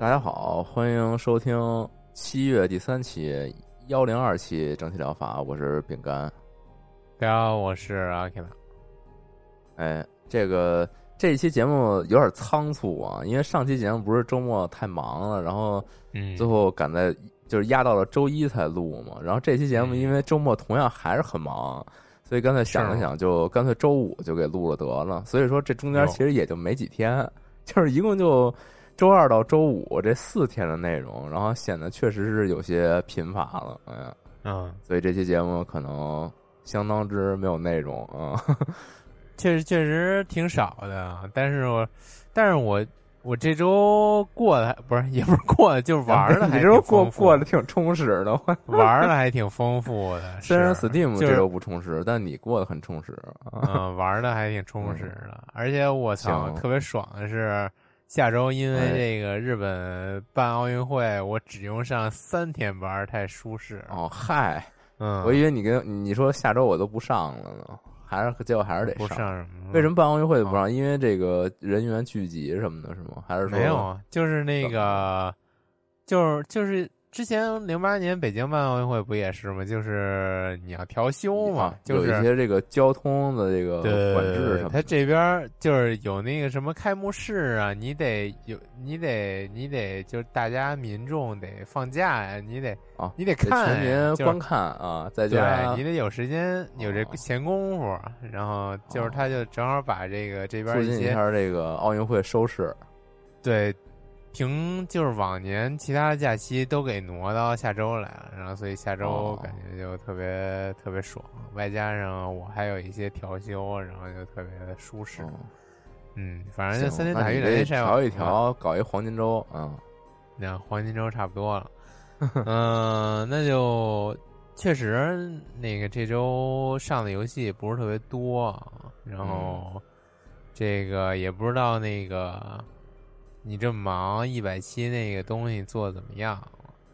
大家好，欢迎收听七月第三期幺零二期整体疗法，我是饼干。大家好，我是阿 K 拉。哎，这个这一期节目有点仓促啊，因为上期节目不是周末太忙了，然后嗯，最后赶在就是压到了周一才录嘛。然后这期节目因为周末同样还是很忙，所以刚才想了想，就干脆周五就给录了得了。所以说这中间其实也就没几天，就是一共就。周二到周五这四天的内容，然后显得确实是有些贫乏了，哎呀，嗯，所以这期节目可能相当之没有内容啊，确实确实挺少的，但是我，但是我我这周过的不是也不是过的，就是玩 的，你这周过过得挺充实的，玩的还挺丰富的。虽然 Steam 这周不充实，但你过得很充实，嗯，玩的还挺充实的，而且我操，特别爽的是。下周因为这个日本办奥运会，我只用上三天班，太舒适哦。嗨，嗯，我以为你跟你说下周我都不上了呢，还是结果还是得上。什么？为什么办奥运会不上？因为这个人员聚集什么的，是吗？还是说没有？就是那个，就是就是。之前零八年北京办奥运会不也是吗？就是你要调休嘛，有一些这个交通的这个管制他这边就是有那个什么开幕式啊，你得有，你得你得就是大家民众得放假呀，你得啊，你得看全民观看啊，在家你得有时间有这闲工夫，然后就是他就正好把这个这边一下这个奥运会收视，对。凭就是往年其他的假期都给挪到下周来了，然后所以下周感觉就特别特别爽，外加上我还有一些调休，然后就特别的舒适。嗯，反正就三天打鱼两天晒网，调一调，搞一黄金周啊，那黄金周差不多了。嗯，那就确实那个这周上的游戏不是特别多，然后这个也不知道那个。你这么忙，一百期那个东西做的怎么样？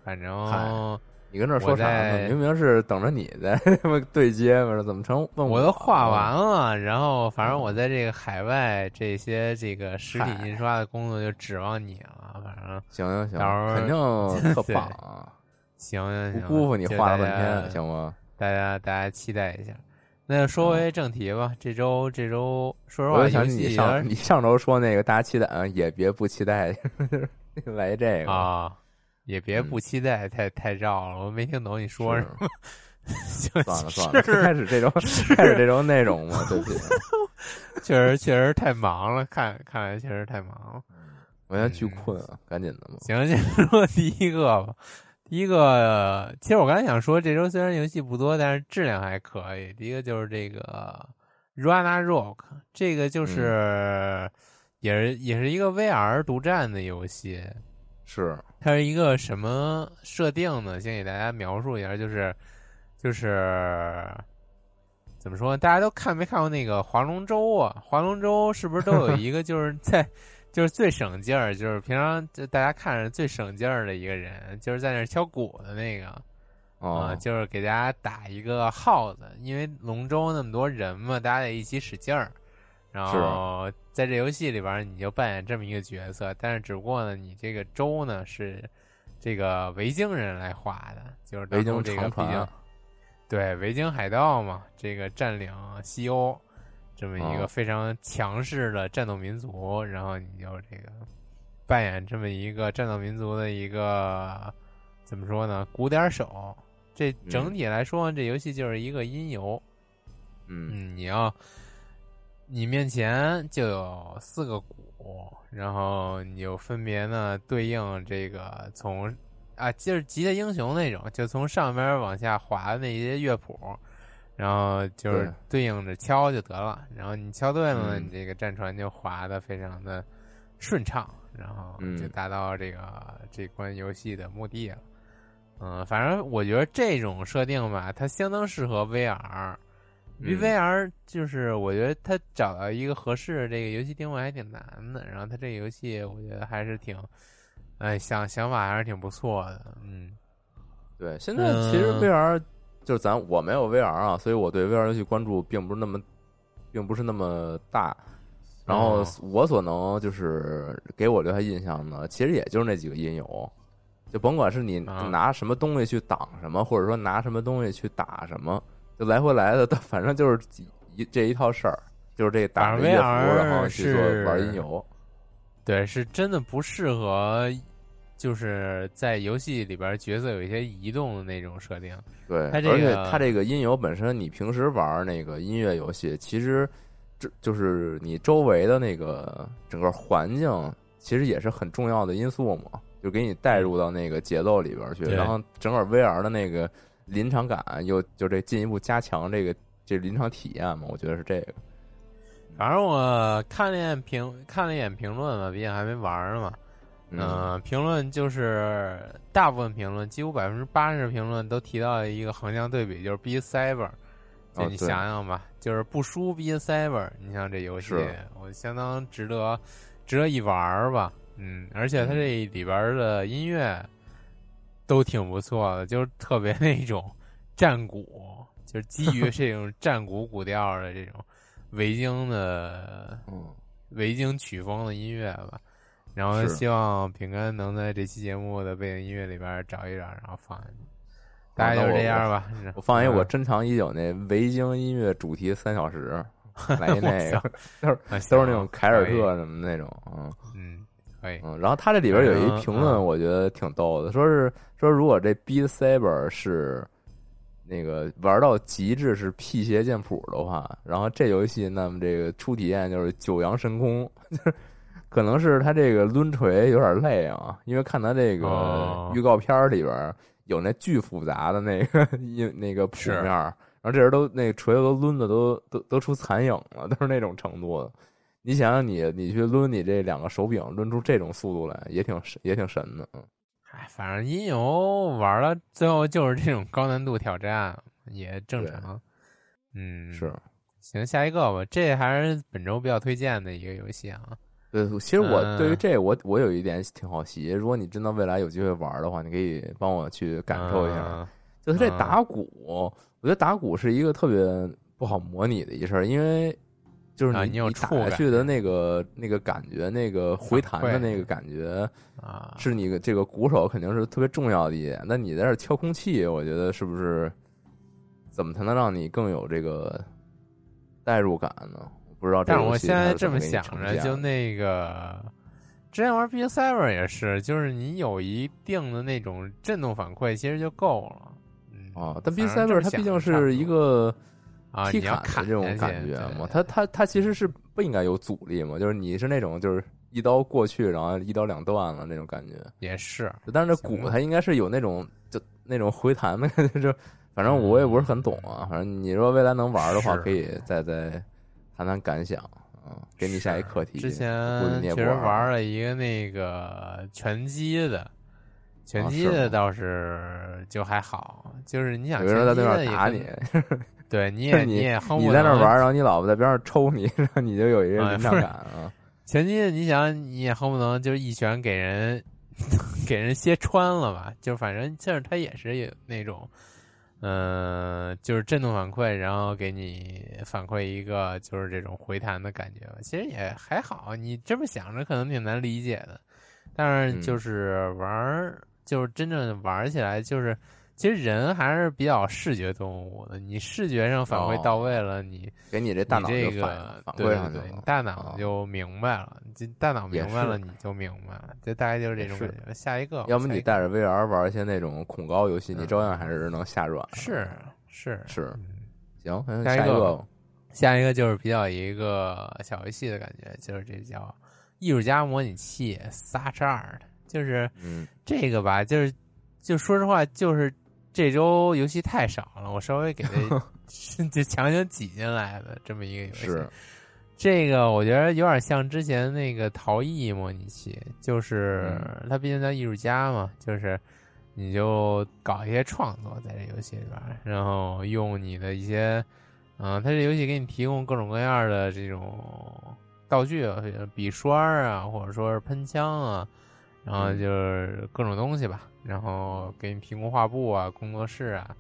反正你跟这说啥呢？明明是等着你在 对接嘛，怎么成？我都画完了，然后反正我在这个海外这些这个实体印刷的工作就指望你了。反正行行行，肯定 特棒啊！行行行，不辜负你画了半天，行吗？大家大家期待一下。那说回正题吧，这周这周说实话，我想起你上你上周说那个大家期待嗯，也别不期待，来这个啊，也别不期待，太太绕了，我没听懂你说什么。算了 算了，开始这周开始这周内容嘛，对不起，确实确实太忙了，看看来确实太忙了，我现在巨困啊，赶紧的嘛。行，先说第一个吧。第一个，其实我刚才想说，这周虽然游戏不多，但是质量还可以。第一个就是这个《Runa Rock》，这个就是也是也是一个 VR 独占的游戏。是它是一个什么设定呢？先给大家描述一下，就是就是怎么说？大家都看没看过那个划龙舟啊？划龙舟是不是都有 一个就是在？就是最省劲儿，就是平常就大家看着最省劲儿的一个人，就是在那敲鼓的那个，啊，就是给大家打一个号子，因为龙舟那么多人嘛，大家得一起使劲儿，然后在这游戏里边，你就扮演这么一个角色，但是只不过呢，你这个舟呢是这个维京人来画的，就是维京这个长船，对维京海盗嘛，这个占领西欧这么一个非常强势的战斗民族，然后你就这个扮演这么一个战斗民族的一个怎么说呢，鼓点手。这整体来说，这游戏就是一个音游。嗯，你要，你面前就有四个鼓，然后你就分别呢对应这个从啊，就是吉他英雄那种，就从上边往下滑的那些乐谱，然后就是对应着敲就得了。然后你敲对了，你这个战船就滑的非常的顺畅，然后就达到这个这关游戏的目的了。嗯，反正我觉得这种设定吧，它相当适合 VR。因为 VR 就是我觉得它找到一个合适的这个游戏定位还挺难的。然后它这个游戏我觉得还是挺，哎，想想法还是挺不错的。嗯，对，现在其实 VR 就是咱我没有 VR 啊，所以我对 VR 游戏关注并不是那么，并不是那么大。然后我所能就是给我留下印象的，其实也就是那几个音游。就甭管是你拿什么东西去挡什么，或者说拿什么东西去打什么，就来回来的，反正就是一这一套事儿，就是这打着乐符，然后去做玩音游。对，是真的不适合，就是在游戏里边角色有一些移动的那种设定。对，而且它这个音游本身，你平时玩那个音乐游戏，其实这就是你周围的那个整个环境，其实也是很重要的因素嘛。就给你带入到那个节奏里边去，然后整个 VR 的那个临场感又就这进一步加强这个这临场体验嘛，我觉得是这个。反正我看了一眼评看了一眼评论嘛，毕竟还没玩呢嘛。嗯，评论就是大部分评论，几乎百分之八十评论都提到一个横向对比，就是 B Cyber。就你想想吧，就是不输 B Cyber，你像这游戏，我相当值得值得一玩吧。嗯，而且它这里边的音乐都挺不错的，就是特别那种战鼓，就是基于 这种战鼓鼓调的这种维京的，嗯，维京曲风的音乐吧。然后希望平安能在这期节目的背景音乐里边找一找，然后放。大概就是这样吧。我放一我珍藏已久那维京音乐主题三小时，来一那个都是都是那种凯尔特什么那种，嗯嗯。嗯，然后他这里边有一评论，我觉得挺逗的，说是说如果这 Beat Saber 是那个玩到极致是辟邪剑谱的话，然后这游戏那么这个初体验就是九阳神功，可能是他这个抡锤有点累啊，因为看他这个预告片里边有那巨复杂的那个 那那个谱面，然后这人都那锤子都抡的都都都出残影了，都是那种程度的。你想想，你你去抡你这两个手柄，抡出这种速度来，也挺神，也挺神的。嗯，哎，反正音游玩了，最后就是这种高难度挑战，也正常。嗯，是。行，下一个吧。这还是本周比较推荐的一个游戏啊。对，其实我对于这我我有一点挺好奇，如果你真的未来有机会玩的话，你可以帮我去感受一下。就是这打鼓，我觉得打鼓是一个特别不好模拟的一事儿，因为。就是你你打下去的那个那个感觉，那个回弹的那个感觉啊，是你这个鼓手肯定是特别重要的一点。那你在这敲空气，我觉得是不是怎么才能让你更有这个代入感呢？不知道。但是我现在这么想着，就那个之前玩《B Seven》也是，就是你有一定的那种震动反馈，其实就够了。哦，但《B Seven》它毕竟是一个。啊，踢砍的这种感觉嘛，它它它其实是不应该有阻力嘛，就是你是那种就是一刀过去，然后一刀两断了那种感觉。也是，但是这鼓它应该是有那种就那种回弹的感觉，就反正我也不是很懂啊。反正你说未来能玩的话，可以再再谈谈感想啊，给你下一课题。之前其实玩了一个那个拳击的，拳击的倒是就还好，就是你想有人在那边打你。对，你 也你也你在那玩，然后你老婆在边上抽你，然后你就有一个临场感啊。拳击的你想，你也恨不能就一拳给人 给人歇穿了吧？就反正就是他也是有那种，嗯，就是震动反馈，然后给你反馈一个就是这种回弹的感觉吧。其实也还好，你这么想着可能挺难理解的，但是就是玩儿，就是真正玩起来就是。其实人还是比较视觉动物的，你视觉上反馈到位了，你给你这大脑这个对对对，大脑就明白了，这大脑明白了你就明白了，就大概就是这种感觉。下一个，要么你带着 VR 玩一些那种恐高游戏，你照样还是能下软。是是是，行，下一个，下一个就是比较一个小游戏的感觉，就是这叫艺术家模拟器 Such Art，就是这个吧，就是就说实话就是。这周游戏太少了，我稍微给它 就强行挤进来的这么一个游戏。是这个，我觉得有点像之前那个陶艺模拟器，就是它毕竟叫艺术家嘛，就是你就搞一些创作在这游戏里边，然后用你的一些，嗯，它这游戏给你提供各种各样的这种道具，笔刷啊，或者说是喷枪啊，然后就是各种东西吧。然后给你提供画布啊，工作室啊，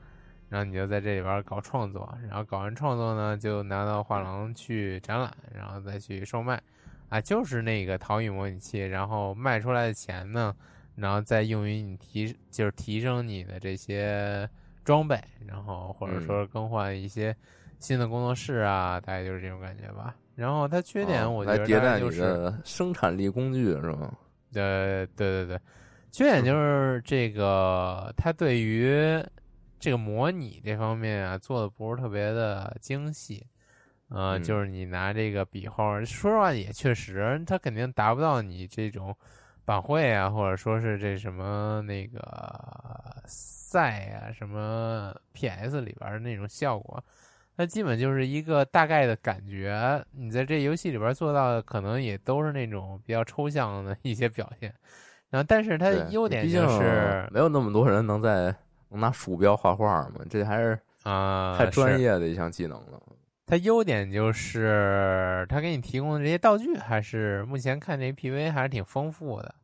然后你就在这里边搞创作，然后搞完创作呢，就拿到画廊去展览，然后再去售卖，啊，就是那个陶艺模拟器，然后卖出来的钱呢，然后再用于你提，就是提升你的这些装备，然后或者说更换一些新的工作室啊，大概就是这种感觉吧。然后它缺点，我觉得迭代就是生产力工具是吗？呃，对对对。缺点就是这个，它对于这个模拟这方面啊，做的不是特别的精细，呃，就是你拿这个笔画，说实话也确实，它肯定达不到你这种板绘啊，或者说是这什么那个赛啊，什么 PS 里边的那种效果，它基本就是一个大概的感觉。你在这游戏里边做到的，可能也都是那种比较抽象的一些表现。然后，但是它优点就是没有那么多人能在能拿鼠标画画嘛，这还是啊太专业的一项技能了。它优点就是它给你提供的这些道具，还是目前看这 PV 还是挺丰富的。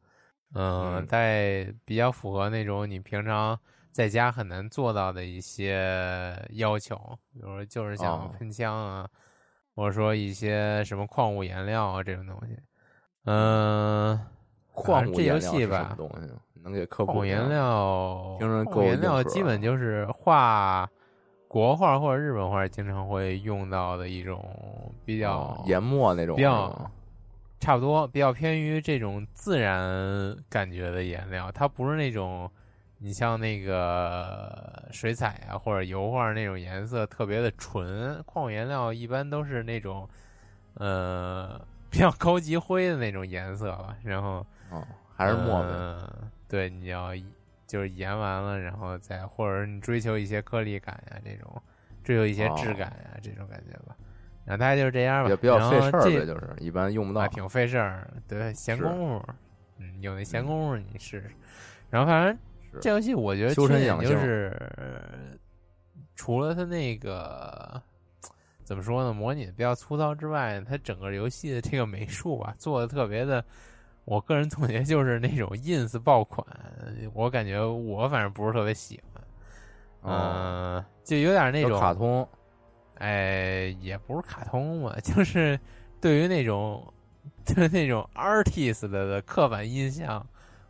嗯，在比较符合那种你平常在家很难做到的一些要求，比如说就是像喷枪啊，或者说一些什么矿物颜料啊这种东西。嗯。矿物这游戏吧，东西能给科普？矿物颜料，矿物颜料基本就是画国画或者日本画经常会用到的一种比较研墨那种，比较差不多，比较偏于这种自然感觉的颜料。它不是那种你像那个水彩啊或者油画那种颜色特别的纯。矿物颜料一般都是那种呃比较高级灰的那种颜色吧，然后。哦，还是墨嗯，对，你要就是研完了，然后再或者你追求一些颗粒感呀，这种追求一些质感呀，这种感觉吧。然后大概就是这样吧。也比较费事儿呗，就是一般用不到。挺费事儿，对，闲工夫。嗯，有那闲工夫你试试。然后反正这游戏我觉得缺点就是，除了它那个怎么说呢，模拟的比较粗糙之外，它整个游戏的这个美术啊，做的特别的。我个人总结就是那种 ins 爆款，我感觉我反正不是特别喜欢，嗯，就有点那种卡通，哎，也不是卡通嘛，就是对于那种就是那种 artist 的的刻板印象，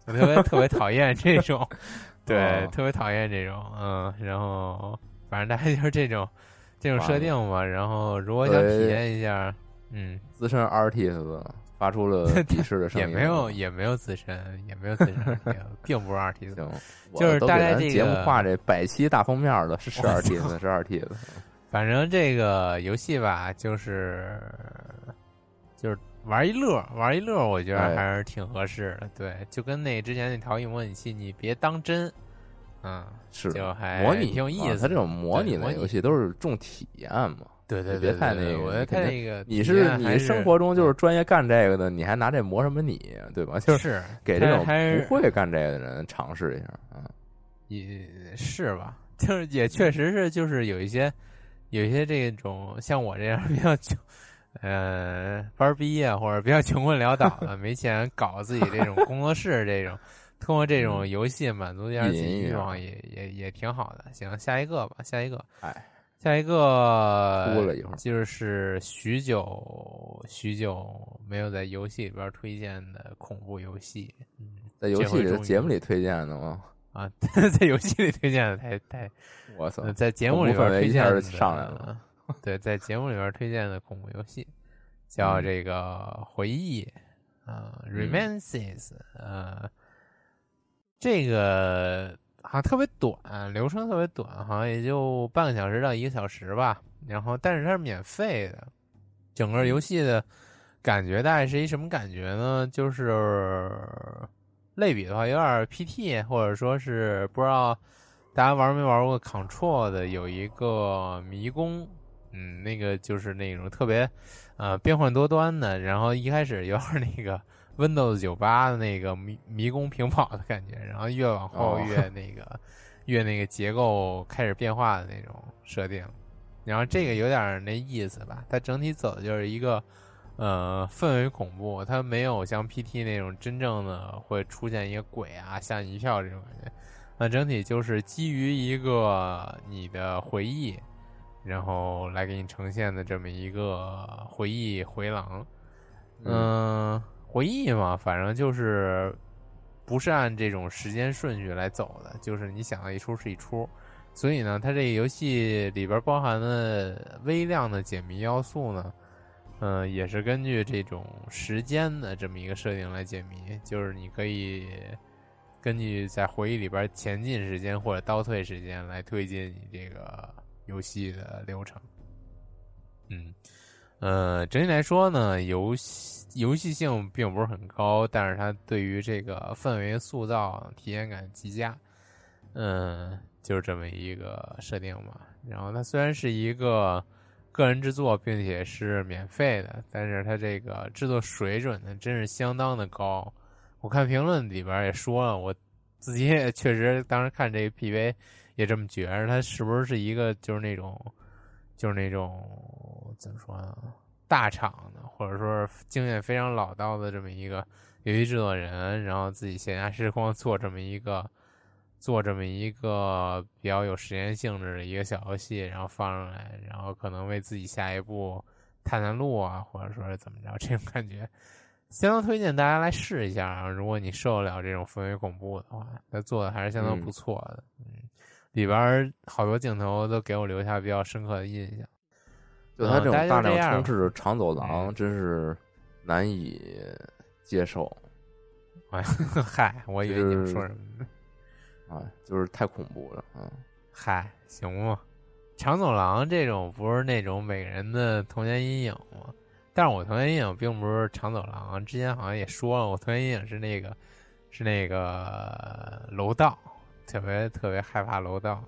我特别特别讨厌这种，对，特别讨厌这种，嗯，然后反正大概就是这种这种设定吧，然后如果想体验一下，嗯，资深 artist。发出了鄙视的声音，也没有，也没有资深，也没有资深，并不是 artist，，就是大概这个节目画这百期大封面的是是二 T 的，是二 T 的。反正这个游戏吧，就是就是玩一乐，玩一乐，我觉得还是挺合适的。对，就跟那之前那陶艺模拟器，你别当真，嗯，是就还模拟挺有意思。它这种模拟的游戏都是重体验嘛。对对，别太那个，我觉得太那个。你是你生活中就是专业干这个的，你还拿这磨什么你，对吧？就是给这种不会干这个的人尝试一下嗯。也是吧，就是也确实是，就是有一些有一些这种像我这样比较穷，呃，班毕业或者比较穷困潦倒的，没钱搞自己这种工作室这种，通过这种游戏满足一下自己欲望也，也也挺好的。行，下一个吧，下一个，哎，下一个哭了一会儿就是许久许久没有在游戏里边推荐的恐怖游戏，嗯，在游戏里节目里推荐的吗？啊，在游戏里推荐的太太，我操呃，在节目里边推荐的上来了。对，在节目里边推荐的恐怖游戏叫嗯这个回忆啊、r e m a n c e s 呃，这个好像特别短，流程特别短，好像也就半个小时到一个小时吧。然后，但是它是免费的，整个游戏的感觉大概是一什么感觉呢？就是类比的话，有点 PT，或者说是不知道大家玩没玩过 Control 的有一个迷宫，嗯，那个就是那种特别呃变幻多端的，然后一开始有点那个 Windows 九八的那个迷迷宫平跑的感觉，然后越往后哦越 那个、越那个结构开始变化的那种设定，然后这个有点那意思吧，它整体走的就是一个。呃，氛围恐怖，它没有像 PT 那种真正的会出现一个鬼啊吓你一跳这种感觉，那整体就是基于一个你的回忆，然后来给你呈现的这么一个回忆回廊。嗯、回忆嘛，反正就是不是按这种时间顺序来走的，就是你想到一出是一出。所以呢，它这个游戏里边包含的微量的解谜要素呢，嗯、也是根据这种时间的这么一个设定来解谜，就是你可以根据在回忆里边前进时间或者倒退时间来推进你这个游戏的流程。嗯，呃，整体来说呢，游戏游戏性并不是很高，但是它对于这个氛围塑造体验感极佳。嗯，就是这么一个设定嘛。然后它虽然是一个个人制作，并且是免费的，但是它这个制作水准呢，真是相当的高。我看评论里边也说了，我自己也 确实当时看这个 PV 也这么觉着，他是不是是一个就是那种就是那种怎么说呢，大厂的，或者说是经验非常老道的这么一个游戏制作人，然后自己闲暇时光做这么一个做这么一个比较有实验性质的一个小游戏，然后放上来，然后可能为自己下一步探探路啊，或者说是怎么着，这种感觉。相当推荐大家来试一下啊！如果你受得了这种氛围恐怖的话，他做的还是相当不错的。嗯，里边好多镜头都给我留下比较深刻的印象。就他这种大量充斥的长走廊，嗯真是难以接受哎，嗨，我以为你们说什么呢？啊！就是太恐怖了，嗯，嗨，行吗？长走廊这种不是那种每个人的童年阴影吗？但是我童年阴影并不是长走廊，之前好像也说了，我童年阴影是那个是那个楼道，特别特别害怕楼道，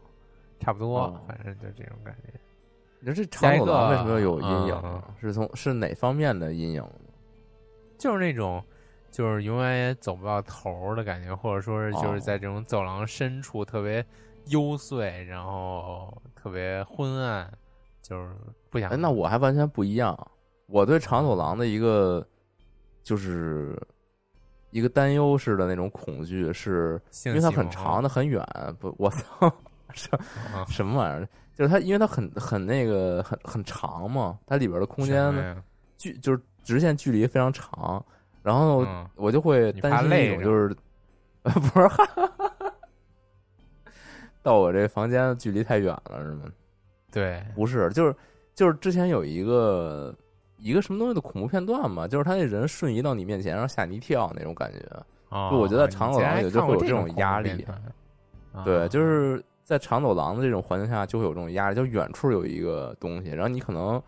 差不多，哦反正就这种感觉。你说这长走廊为什么有阴影嗯？是从是哪方面的阴影？就是那种，就是永远也走不到头儿的感觉，或者说是就是哦在这种走廊深处特别幽邃，然后特别昏暗，就是不想。哎，那我还完全不一样。我对长走廊的一个就是一个担忧式的那种恐惧，是因为它很长，它很远。不，我操，什么玩意儿？就是它，因为它很很那个很很长嘛，它里边的空间距就是直线距离非常长，然后嗯我就会担心怕累着一种就是，呃，不是，到我这房间距离太远了，是吗？对，不是，就是就是之前有一个一个什么东西的恐怖片段嘛，就是他那人瞬移到你面前，然后吓你一跳那种感觉。哦就我觉得长走廊你里就会有这种压力对，啊就是在长走廊的这种环境下，就会有这种压力，就远处有一个东西，然后你可能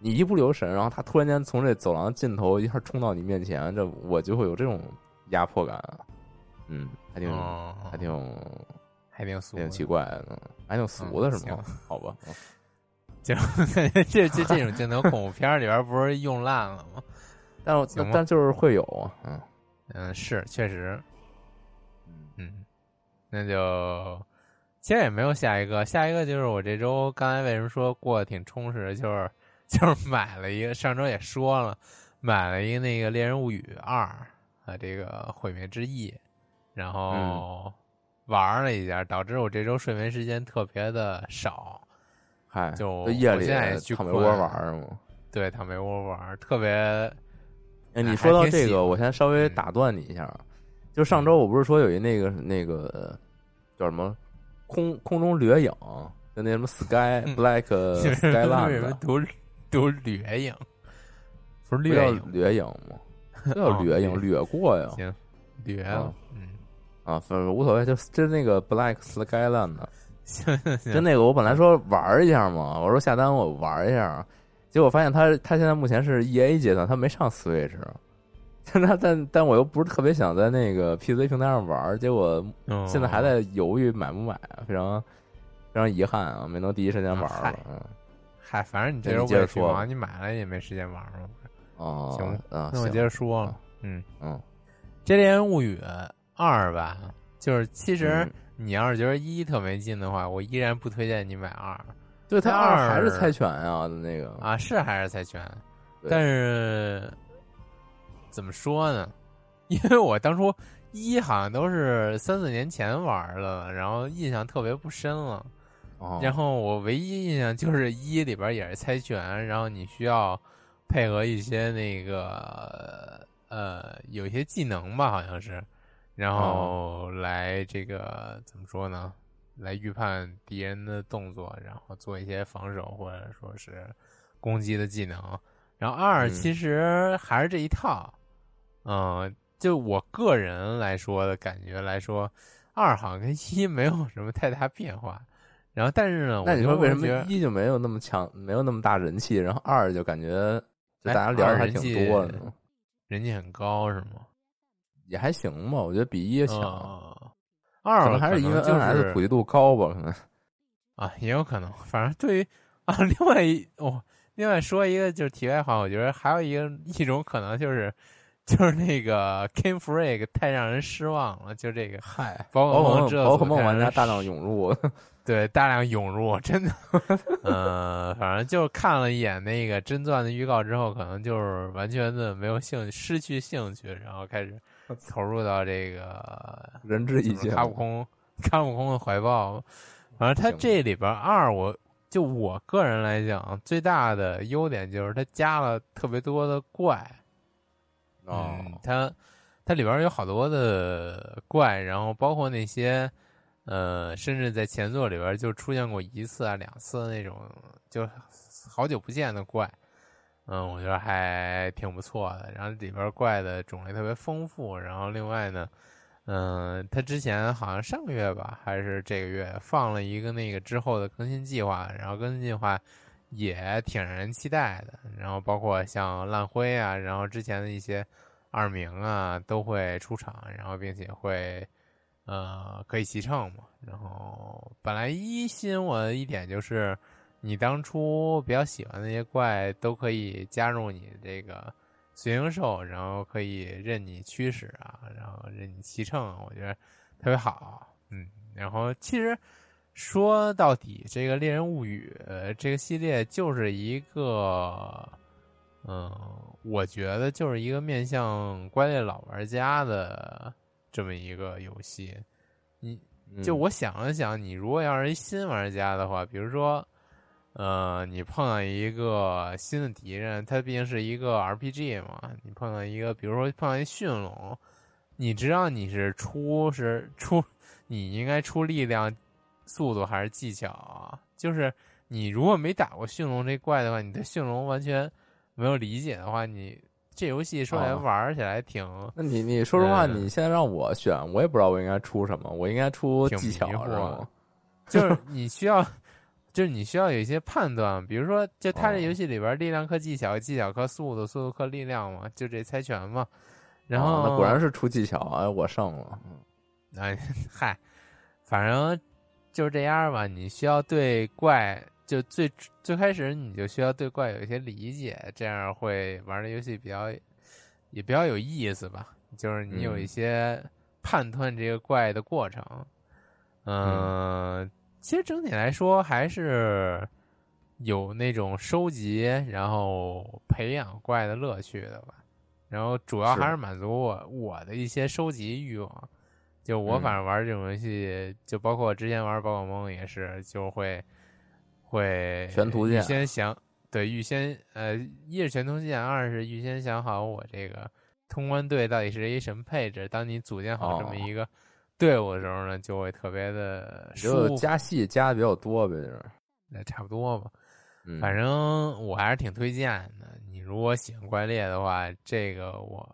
你一不留神，然后他突然间从这走廊尽头一下冲到你面前，这我就会有这种压迫感。嗯，还挺、哦还挺还挺俗挺奇怪的，还挺俗的是吗？好吧，就 这这这种镜头恐怖片儿里边不是用烂了吗？但我行吧但就是会有啊，嗯嗯，是确实，嗯嗯，那就其实也没有下一个，下一个就是我这周刚才为什么说过得挺充实，就是 就是买了一个，上周也说了，买了一个那个《猎人物语二》啊，这个毁灭之翼，然后玩了一下，导致我这周睡眠时间特别的少。嗨，就夜里躺被窝玩儿吗？对，躺被窝玩，特别哎，你说到这个，我先稍微嗯打断你一下，就上周我不是说有一那个那个叫什么空空中掠影，就那什么 Sky 嗯 Black Skyland，么读读掠影？不是掠影，掠影吗？不叫哦掠影，掠掠过呀。行，掠啊，嗯，啊，反正无所谓，就就那个 Black Skyland 的，行行就，那个我本来说玩一下嘛，我说下单我玩一下，结果发现他他现在目前是 E A 阶段，他没上 Switch，但他但但我又不是特别想在那个 PC 平台上玩，结果嗯现在还在犹豫买不买，非常非常遗憾啊，没能第一时间玩嗨了。嗯，嗨，反正你这接着说我也去忙，你买了也没时间玩了。哦，行啊，那我接着说了啊，嗯，嗯，《这猎人物语二》吧，就是其实嗯你要是觉得一特没劲的话，我依然不推荐你买二对他那二还是猜拳啊，那个，啊，是还是猜拳，但是怎么说呢？因为我当初一好像都是三四年前玩的，然后印象特别不深了。哦，然后我唯一印象就是一里边也是猜拳，然后你需要配合一些那个呃有一些技能吧，好像是，然后来这个怎么说呢？来预判敌人的动作，然后做一些防守或者说是攻击的技能。然后二嗯其实还是这一套，嗯、就我个人来说的感觉来说，二好像跟一没有什么太大变化。然后，但是呢，那你说为什么觉一就没有那么强，没有那么大人气，然后二就感觉就哎大家聊的还挺多的呢？人气很高是吗？也还行吧，我觉得比一强，呃二可能还是因为 NS 是普及度高吧，可能。啊，也有可能。反正对于啊，另外一哦，另外说一个就是题外话，我觉得还有一个一种可能就是，就是那个 King Freak 太让人失望了，就这个嗨，宝可梦宝可梦玩家大量涌入，对大量涌入，真的，呃，反正就看了一眼那个真钻的预告之后，可能就是完全的没有兴趣，失去兴趣，然后开始 投入到这个 仁至义尽。卡悟空卡悟空的怀抱。反正它这里边二，我就我个人来讲，最大的优点就是它加了特别多的怪。哦嗯，它它里边有好多的怪，然后包括那些呃，甚至在前作里边就出现过一次啊、两次那种，就好久不见的怪。嗯，我觉得还挺不错的。然后里边怪的种类特别丰富，然后另外呢，嗯，它之前好像上个月吧，还是这个月放了一个那个之后的更新计划，然后更新计划也挺让人期待的。然后包括像烂灰啊，然后之前的一些二名啊都会出场，然后并且会呃可以骑乘嘛。然后本来一吸引我的一点就是，你当初比较喜欢那些怪都可以加入你这个随行兽，然后可以任你驱使啊，然后任你骑乘，我觉得特别好。嗯，然后其实说到底，这个《猎人物语》呃这个系列就是一个，嗯，我觉得就是一个面向怪猎老玩家的这么一个游戏。你嗯就我想了想，你如果要是一新玩家的话，比如说，呃，你碰到一个新的敌人，它毕竟是一个 RPG 嘛，你碰到一个，比如说碰到一驯龙，你知道你是出是出，你应该出力量、速度还是技巧啊？就是你如果没打过驯龙这怪的话，你对驯龙完全没有理解的话，你这游戏说来哦玩起来挺、那你你说实话，嗯你现在让我选，我也不知道我应该出什么，我应该出挺技巧迷惑是吗？就是 你需要，就是你需要有一些判断，比如说，就它这哦游戏里边力量克技巧，技巧克速度，速度克力量嘛，就这猜拳嘛。然后、哦那果然是出技巧，哎，我胜了。嗯哎，嗨，反正就是这样吧。你需要对怪，就最最开始你就需要对怪有一些理解，这样会玩的游戏比较也比较有意思吧。就是你有一嗯些判断这个怪的过程。嗯，其实整体来说还是有那种收集然后培养怪的乐趣的吧。然后主要还是满足我我的一些收集欲望。就我嗯反正玩这种游戏，就包括我之前玩宝可梦也是，就会会预全图鉴先想对预先呃，一是全图鉴，二是预先想好我这个通关队到底是一什么配置。当你组建好这么哦一个队伍的时候呢，就会特别的就加戏加的比较多呗，就是。那差不多吧。嗯，反正我还是挺推荐的。你如果喜欢怪猎的话，这个我，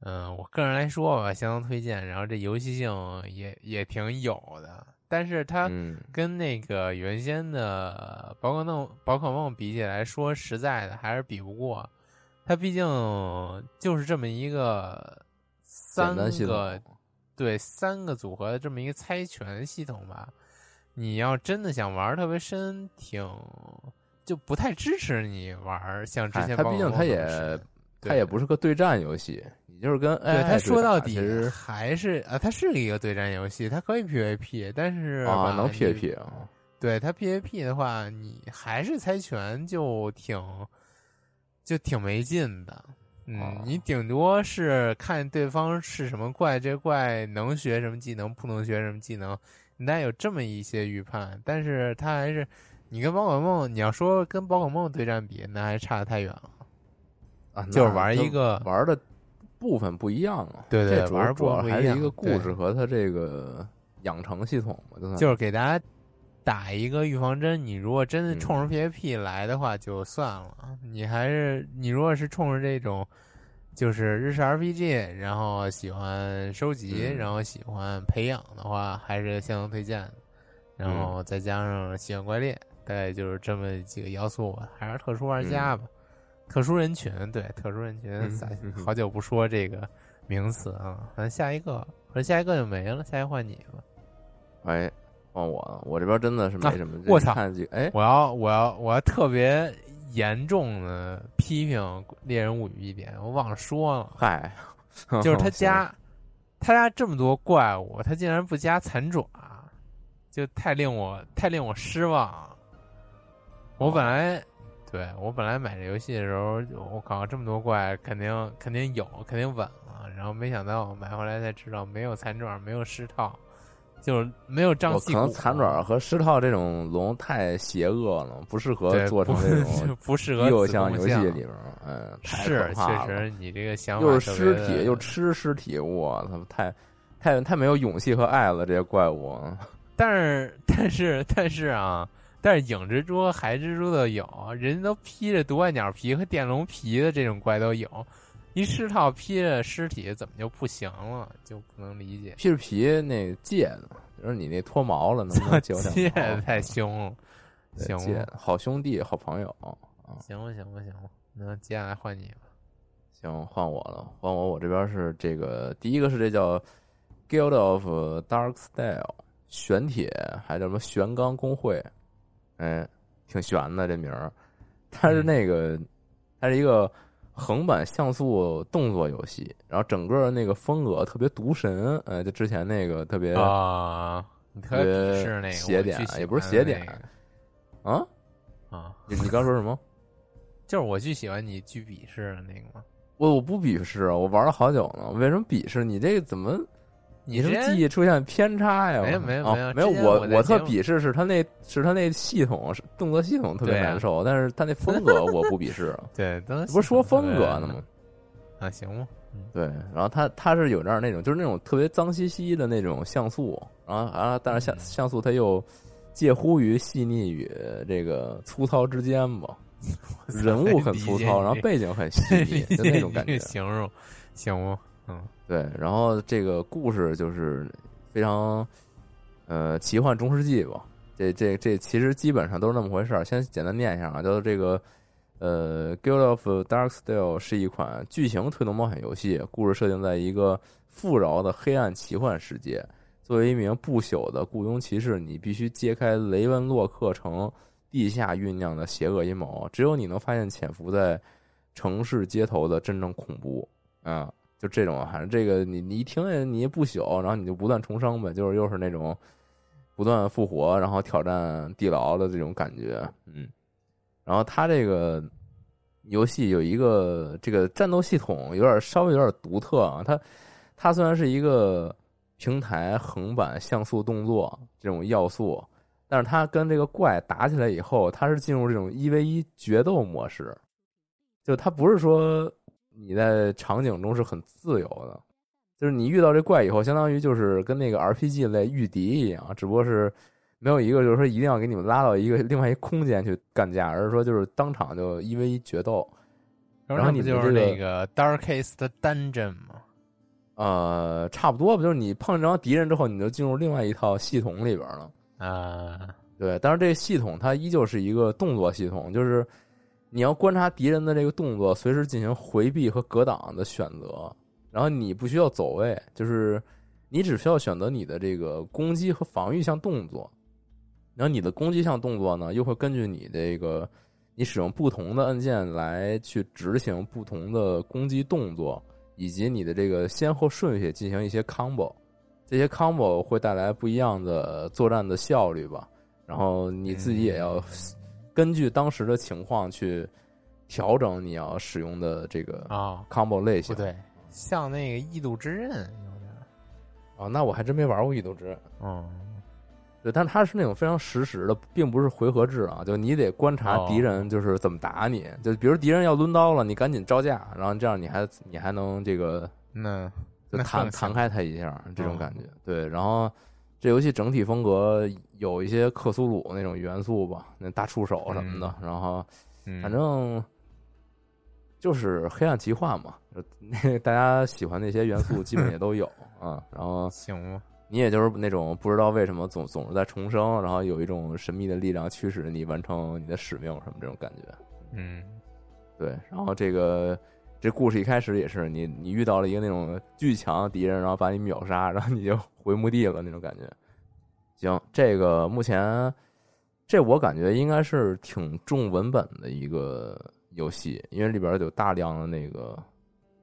嗯，我个人来说吧，相当推荐。然后这游戏性也也挺有的，但是它嗯跟那个原先的宝可梦宝可梦比起来说，实在的还是比不过。它毕竟就是这么一个三个统，对三个组合的这么一个猜拳系统吧。你要真的想玩特别深，挺就不太支持你玩像之哎它前宝可梦毕竟它也那么深它也不是个对战游戏，你就是跟对 AI 它说到底还是啊，它是一个对战游戏，它可以 PVP，但是吧啊能 PVP 啊，对它 PVP 的话，你还是猜拳就挺就挺没劲的。嗯，哦你顶多是看对方是什么怪，这怪能学什么技能，不能学什么技能，你得有这么一些预判。但是他还是你跟宝可梦，你要说跟宝可梦对战比，那还差得太远了。啊，就是玩一个玩的部分不一样啊。对对玩儿主要还是一个故事和它这个养成系统嘛，就就是给大家打一个预防针。你如果真的嗯冲着 PVP 来的话，就算了。你还是你如果是冲着这种就是日式 RPG，然后喜欢收集，嗯然后喜欢培养的话，还是相当推荐的。然嗯后再加上喜欢怪猎，大概就是这么几个要素吧。还是特殊玩家吧，特殊人群，对特殊人群好久不说这个名词啊。咱下一个，或者下一个就没了，下一个换你吧。哎，换我了，我这边真的是没什么。我操哎，我要我要我要特别严重的批评《猎人物语》一点，我忘了说了，嗨，就是他行加他家这么多怪物，他竟然不加残爪，就太令我太令我失望了。我本来对我本来买这游戏的时候，我靠这么多怪，肯定肯定有，肯定稳了。然后没想到买回来才知道，没有残爪，没有尸套，就是没有瘴气可能残爪和狮套这种龙太邪恶了，不适合做成这种 不适合又像游戏里边儿，嗯，是确实，你这个想法又是尸体又吃尸体，我操，太太太没有勇气和爱了，这些怪物。但是但是但是啊，但是影蜘蛛、海蜘蛛的有，人家都披着毒怪鸟皮和电龙皮的这种怪都有，一尸套披着尸体怎么就不行了？就不能理解。披着皮那戒呢？就是你那脱毛了，能不能借我这点毛？太凶了，行戒，好兄弟，好朋友。行吧，行吧，行吧，那接下来换你吧。行，换我了，换我。我这边是这个，第一个是这叫 Guild of Dark Style 玄铁，还叫什么玄钢工会？哎，挺玄的这名儿。它是嗯那个，它是一个横版像素动作游戏，然后整个那个风格特别毒神，呃，就之前那个特别啊，你特别鄙视那个邪典我巨喜也不是欢邪典的那个啊，啊，你你刚说什么？就是我巨喜欢你巨鄙视的那个吗。我我不鄙视啊，我玩了好久呢，为什么鄙视？你这个怎么？你是不是记忆出现偏差呀？没有没有啊没有没有，我我特鄙视是他那是他那系统是动作系统特别难受，但是他那风格我不鄙视。对，都不是说风格呢吗？啊，行吗？嗯对，然后他他是有点儿那种就是那种特别脏兮兮的那种像素，然后啊，但是像嗯像素它又介乎于细腻与这个粗糙之间吧，人物很粗糙，然后背景很细腻，就那种感觉。形容行吗？嗯对，然后这个故事就是非常呃奇幻中世纪吧。这这这其实基本上都是那么回事儿。先简单念一下啊，叫做这个呃《Guild of Darksteel》是一款剧情推动冒险游戏，故事设定在一个富饶的黑暗奇幻世界。作为一名不朽的雇佣骑士，你必须揭开雷文洛克城地下酝酿的邪恶阴谋。只有你能发现潜伏在城市街头的真正恐怖啊！就这种，反正这个你你一听见你不朽，然后你就不断重生呗，就是又是那种不断复活，然后挑战地牢的这种感觉，嗯。然后它这个游戏有一个这个战斗系统有点稍微有点独特啊，它它虽然是一个平台、横版、像素动作这种要素，但是它跟这个怪打起来以后，它是进入这种一 v 一决斗模式，就它不是说你在场景中是很自由的，就是你遇到这怪以后，相当于就是跟那个 RPG 类御敌一样，只不过是没有一个就是说一定要给你们拉到一个 另外一空间去干架，而是说就是当场就一 v 一决斗。然后你就是那个 Darkest Dungeon 吗？呃，差不多吧就是你碰着敌人之后，你就进入另外一套系统里边了啊？对，但是这个系统它依旧是一个动作系统，就是你要观察敌人的这个动作，随时进行回避和格挡的选择。然后你不需要走位，就是你只需要选择你的这个攻击和防御项动作。然后你的攻击项动作呢，又会根据你这个。你使用不同的按键来去执行不同的攻击动作，以及你的这个先后顺序进行一些 combo，这些 combo 会带来不一样的作战的效率吧。然后你自己也要根据当时的情况去调整你要使用的这个啊 combo 类型。不对，像那个异度之刃有点啊，那我还真没玩过异度之刃。嗯。对，但它是那种非常实时的，并不是回合制啊。就你得观察敌人就是怎么打你，就比如敌人要抡刀了，你赶紧招架，然后这样你还你还能这个那就弹弹开他一下，这种感觉。对，然后这游戏整体风格有一些克苏鲁那种元素吧，那大触手什么的，然后反正就是黑暗奇幻嘛，那 大家喜欢那些元素基本也都有啊。然后行吗？你也就是那种不知道为什么总总是在重生，然后有一种神秘的力量驱使你完成你的使命什么这种感觉。嗯，对。然后这个这故事一开始也是你你遇到了一个那种巨强敌人，然后把你秒杀，然后你就回墓地了那种感觉。行，这个目前这我感觉应该是挺重文本的一个游戏，因为里边有大量的那个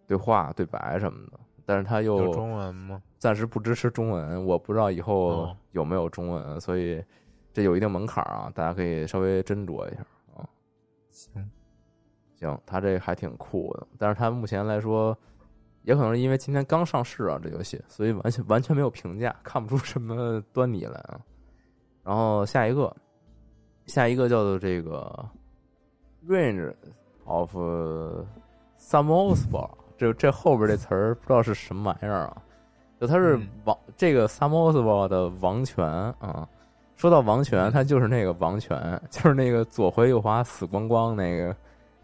对话对白什么的。但是它又有中文吗？暂时不支持中文，我不知道以后有没有中文，所以这有一定门槛啊，大家可以稍微斟酌一下啊。行，行，他这还挺酷的，但是他目前来说，也可能是因为今天刚上市啊，这游戏，所以完全完全没有评价，看不出什么端倪来啊。然后下一个，下一个叫做这个 Range of Samospa。这这后边这词儿不知道是什么玩意儿啊？就它是王这个萨摩斯堡的王权啊。说到王权，它就是那个王权，就是那个左回右滑死光光那个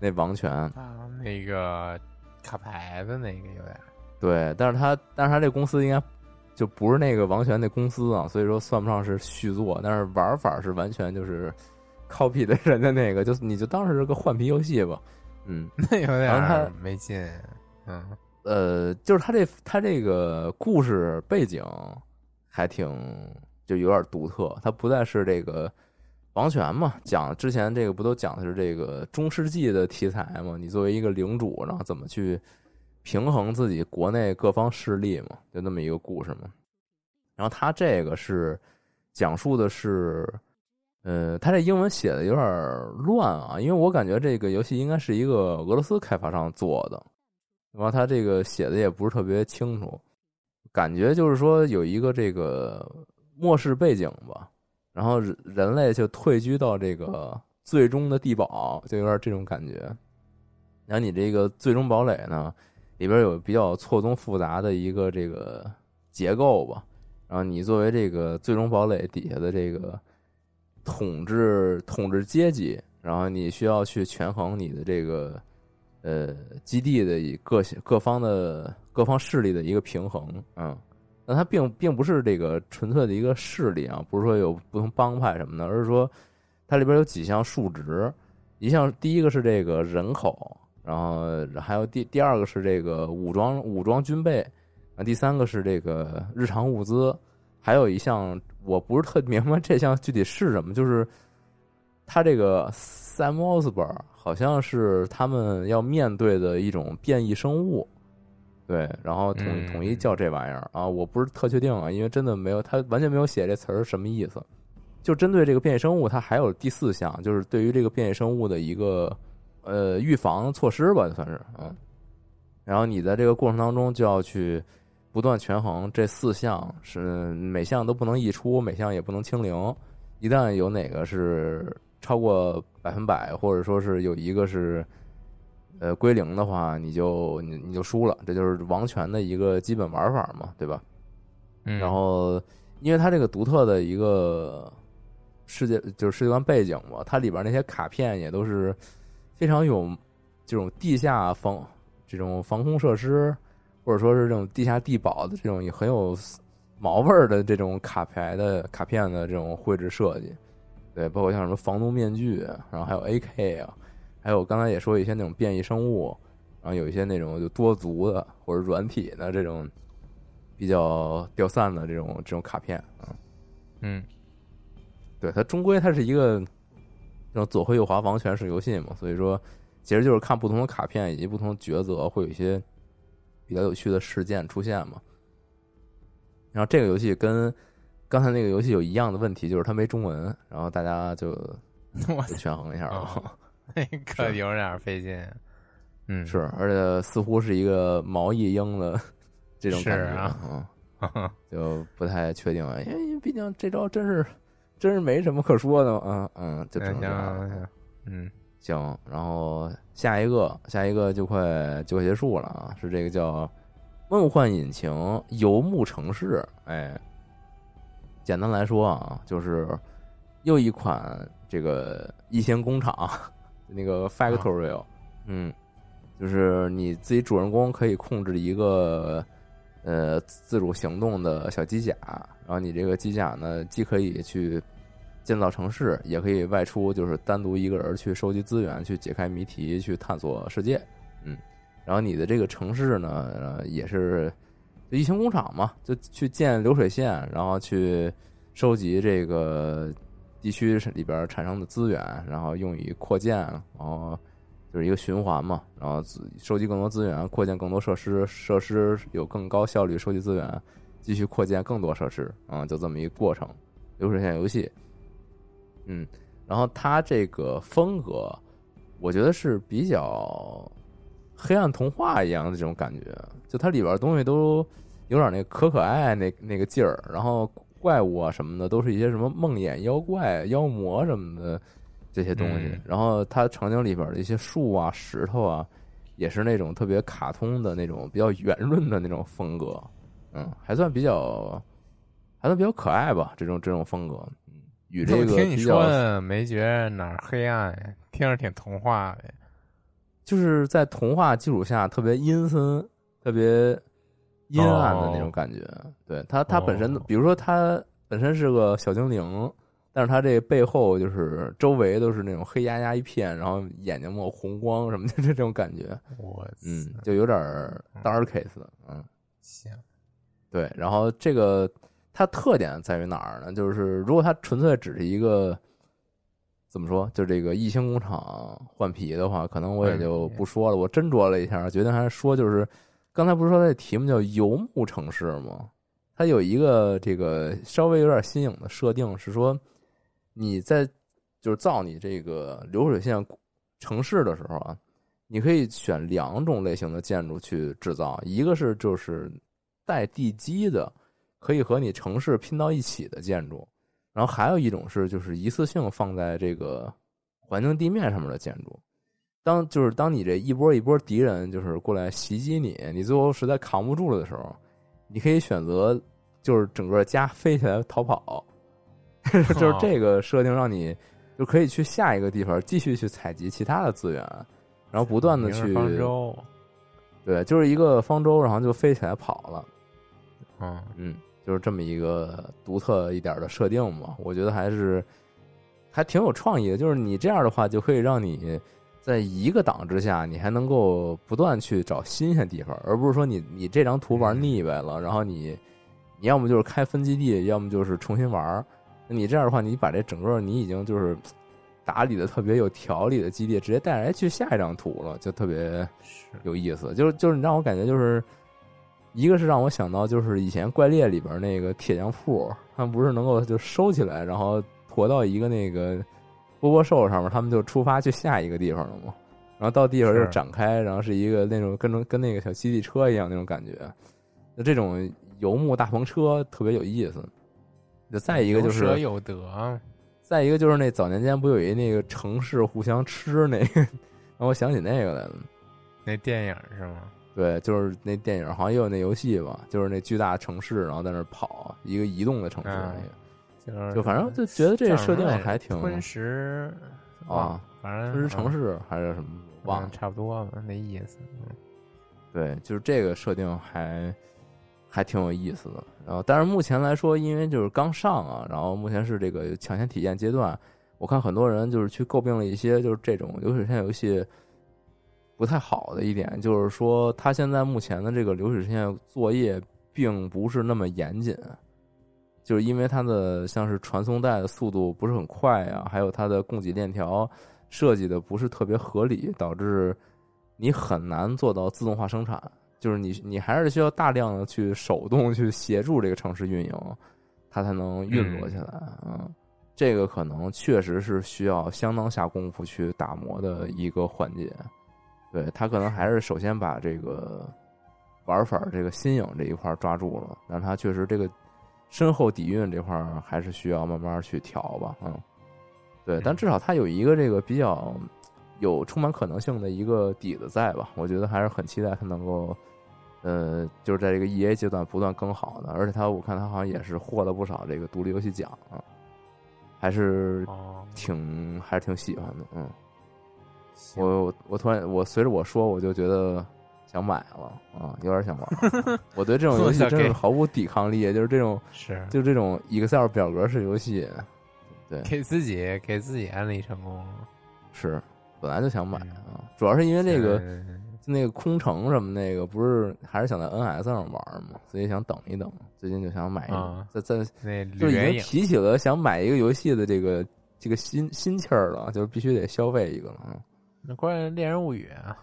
那王权啊，那个卡牌的那个有点对，但是他但是他这公司应该就不是那个王权那公司啊，所以说算不上是续作，但是玩法是完全就是 copy 的人的那个，就你就当是个换皮游戏吧。嗯，那有点没劲。嗯，呃，就是他这他这个故事背景还挺就有点独特，他不再是这个王权嘛，讲之前这个不都讲的是这个中世纪的题材嘛？你作为一个领主，然后怎么去平衡自己国内各方势力嘛？就那么一个故事嘛。然后他这个是讲述的是，呃，他这英文写的有点乱啊，因为我感觉这个游戏应该是一个俄罗斯开发商做的。然后他这个写的也不是特别清楚，感觉就是说有一个这个末世背景吧，然后人类就退居到这个最终的地堡，就有点这种感觉。然后你这个最终堡垒呢，里边有比较错综复杂的一个这个结构吧。然后你作为这个最终堡垒底下的这个统治统治阶级，然后你需要去权衡你的这个。呃，基地的各各方的各方势力的一个平衡，嗯，那它并并不是这个纯粹的一个势力啊，不是说有不同帮派什么的，而是说它里边有几项数值，一项第一个是这个人口，然后还有第第二个是这个武装武装军备，啊，第三个是这个日常物资，还有一项我不是特明白这项具体是什么，就是它这个 Samosber。好像是他们要面对的一种变异生物，对，然后统统一叫这玩意儿啊，我不是特确定啊，因为真的没有，他完全没有写这词儿什么意思。就针对这个变异生物，它还有第四项，就是对于这个变异生物的一个呃预防措施吧，算是嗯。然后你在这个过程当中就要去不断权衡这四项是每项都不能溢出，每项也不能清零。一旦有哪个是超过百分百，或者说是有一个是呃归零的话，你就你你就输了。这就是王权的一个基本玩法嘛，对吧？嗯，然后，因为它这个独特的一个世界，就是世界观背景嘛，它里边那些卡片也都是非常有这种地下防这种防空设施，或者说是这种地下地堡的这种很有毛味儿的这种卡牌的卡片的这种绘制设计。对，包括像什么防毒面具，然后还有 AK 啊，还有刚才也说一些那种变异生物，然后有一些那种就多足的或者软体的这种。比较掉散的这种这种卡片啊，嗯，对，它终归它是一个那种左挥右滑防权式游戏嘛，所以说其实就是看不同的卡片以及不同的抉择，会有一些比较有趣的事件出现嘛。然后这个游戏跟刚才那个游戏有一样的问题，就是它没中文，然后大家就 权衡一下吧，那 可有点费劲。嗯，是，而且似乎是一个毛一英的。这种感觉啊，嗯，就不太确定了，因为毕竟这招真是真是没什么可说的啊，嗯，就只能这样，嗯，行，然后下一个，下一个就快就快结束了啊，是这个叫《梦幻引擎游牧城市》，哎，简单来说啊，就是又一款这个异形工厂，那个 factorial，嗯，就是你自己主人公可以控制一个。呃，自主行动的小机甲，然后你这个机甲呢，既可以去建造城市，也可以外出，就是单独一个人去收集资源、去解开谜题、去探索世界。嗯，然后你的这个城市呢，也是异形工厂嘛，就去建流水线，然后去收集这个地区里边产生的资源，然后用于扩建，然后。就是一个循环嘛，然后收集更多资源，扩建更多设施，设施有更高效率收集资源，继续扩建更多设施，啊，就这么一个过程，流水线游戏。嗯，然后它这个风格，我觉得是比较黑暗童话一样的这种感觉，就它里边东西都有点那可可爱那那个劲儿，然后怪物啊什么的都是一些什么梦魇妖怪、妖魔什么的。这些东西，然后它场景里边的一些树啊、石头啊，也是那种特别卡通的那种比较圆润的那种风格，嗯，还算比较，还算比较可爱吧。这种这种风格，嗯，与这个听你说的没觉得哪儿黑暗，听着挺童话的，就是在童话基础下特别阴森、特别阴暗的那种感觉。对它，它本身，比如说它本身是个小精灵。但是他这背后就是周围都是那种黑压压一片，然后眼睛冒红光什么的 这种感觉，我嗯，就有点 darkest，嗯，行，对，然后这个它特点在于哪儿呢？就是如果它纯粹只是一个怎么说，就这个异星工厂换皮的话，可能我也就不说了。我斟酌了一下，决定还是说，就是刚才不是说那题目叫游牧城市吗？它有一个这个稍微有点新颖的设定是说。你在就是造你这个流水线城市的时候啊，你可以选两种类型的建筑去制造，一个是就是带地基的，可以和你城市拼到一起的建筑，然后还有一种是就是一次性放在这个环境地面上面的建筑。当就是当你这一波一波敌人就是过来袭击你，你最后实在扛不住了的时候，你可以选择就是整个家飞起来逃跑。就是这个设定，让你就可以去下一个地方继续去采集其他的资源，然后不断的去方舟，对，就是一个方舟，然后就飞起来跑了。嗯嗯，就是这么一个独特一点的设定嘛，我觉得还是还挺有创意的。就是你这样的话，就可以让你在一个档之下，你还能够不断去找新鲜地方，而不是说你你这张图玩腻歪了，然后你你要么就是开分基地，要么就是重新玩。你这样的话，你把这整个你已经就是打理的特别有条理的基地，直接带来去下一张图了，就特别有意思。就是就是你让我感觉就是，一个是让我想到就是以前怪猎里边那个铁匠铺，他们不是能够就收起来，然后驮到一个那个波波兽上面，他们就出发去下一个地方了嘛。然后到地方就展开，然后是一个那种跟跟那个小基地车一样那种感觉。就这种游牧大篷车特别有意思。就再一个就是有舍有得，再一个就是那早年间不有一那个城市互相吃那个，让我想起那个来了。那电影是吗？对，就是那电影好像也有那游戏吧，就是那巨大城市，然后在那跑一个移动的城市那个。就是就反正就觉得这个设定还挺吞食啊，反正吞食城市还是什么忘了，差不多吧，那意思。对，就是这个设定还还挺有意思的。然后，但是目前来说，因为就是刚上啊，然后目前是这个抢先体验阶段，我看很多人就是去诟病了一些就是这种流水线游戏不太好的一点，就是说它现在目前的这个流水线作业并不是那么严谨。就是因为它的像是传送带的速度不是很快啊，还有它的供给链条设计的不是特别合理，导致你很难做到自动化生产。就是你你还是需要大量的去手动去协助这个城市运营，它才能运作起来。嗯，这个可能确实是需要相当下功夫去打磨的一个环节。对他可能还是首先把这个玩法这个新颖这一块抓住了，但他确实这个。深厚底蕴这块儿还是需要慢慢去调吧，嗯，对，但至少它有一个这个比较有充满可能性的一个底子在吧？我觉得还是很期待它能够，呃，就是在这个 E A 阶段不断更好的，而且它我看它好像也是获了不少这个独立游戏奖啊，还是挺还是挺喜欢的，嗯，我我突然我随着我说我就觉得。想买了啊，有点想玩。我对这种游戏真是毫无抵抗力，就是这种是就这种 Excel 表格式游戏，对，给自己给自己安利成功。是，本来就想买啊，主要是因为那个那个空城什么那个，不是还是想在 NS 上玩嘛，所以想等一等。最近就想买一个，在在就已经提起了想买一个游戏的这个这个心心气儿了，就是必须得消费一个了。那关键《猎人物语》啊，啊，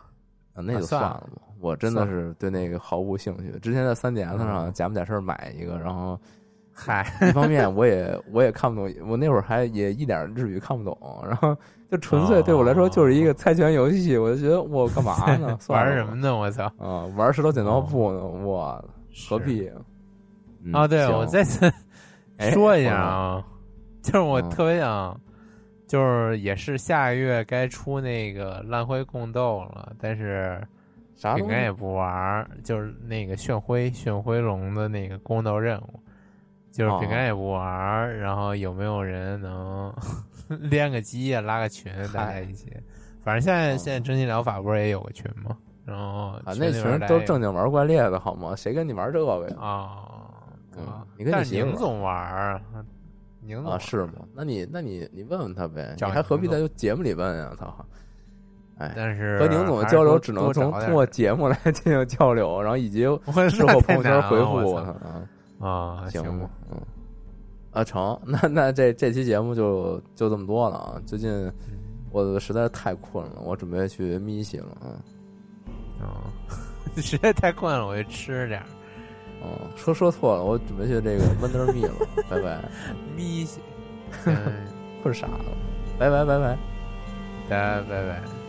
那就算了吧。我真的是对那个毫无兴趣。之前在三 DS 上假模假式买一个，然后，嗨，一方面我也我也看不懂，我那会儿还也一点日语看不懂，然后就纯粹对我来说就是一个猜拳游戏，我就觉得我干嘛呢？玩什么呢？我操！啊，玩石头剪刀布呢？我何必？啊，对，我再次说一下啊，就是我特别想，就是也是下个月该出那个烂灰共斗了，但是。饼干也不玩，就是那个炫辉炫辉龙的那个共斗任务，就是饼干也不玩。然后有没有人能 连个机啊，拉个群，大家一起？反正现在现在真心疗法不是也有个群吗？然后啊，那群都正经玩怪猎的好吗？谁跟你玩这个呀？啊，嗯，你跟宁总玩，宁总是吗？那你那你你问问他呗，你还何必在节目里问啊？操！哎，但是和宁总的交流只能从通过节目来 进行交流，然后以及事后朋友圈回复我啊啊，行吗？嗯啊成，那那这这期节目就就这么多了啊！最近我实在是太困了，我准备去眯息了啊！啊，实在太困了，我就吃点。哦，说说错了，我准备去这个 Wonder Me 了，拜拜。咪，嗯，困傻了，拜拜拜拜，拜拜拜拜。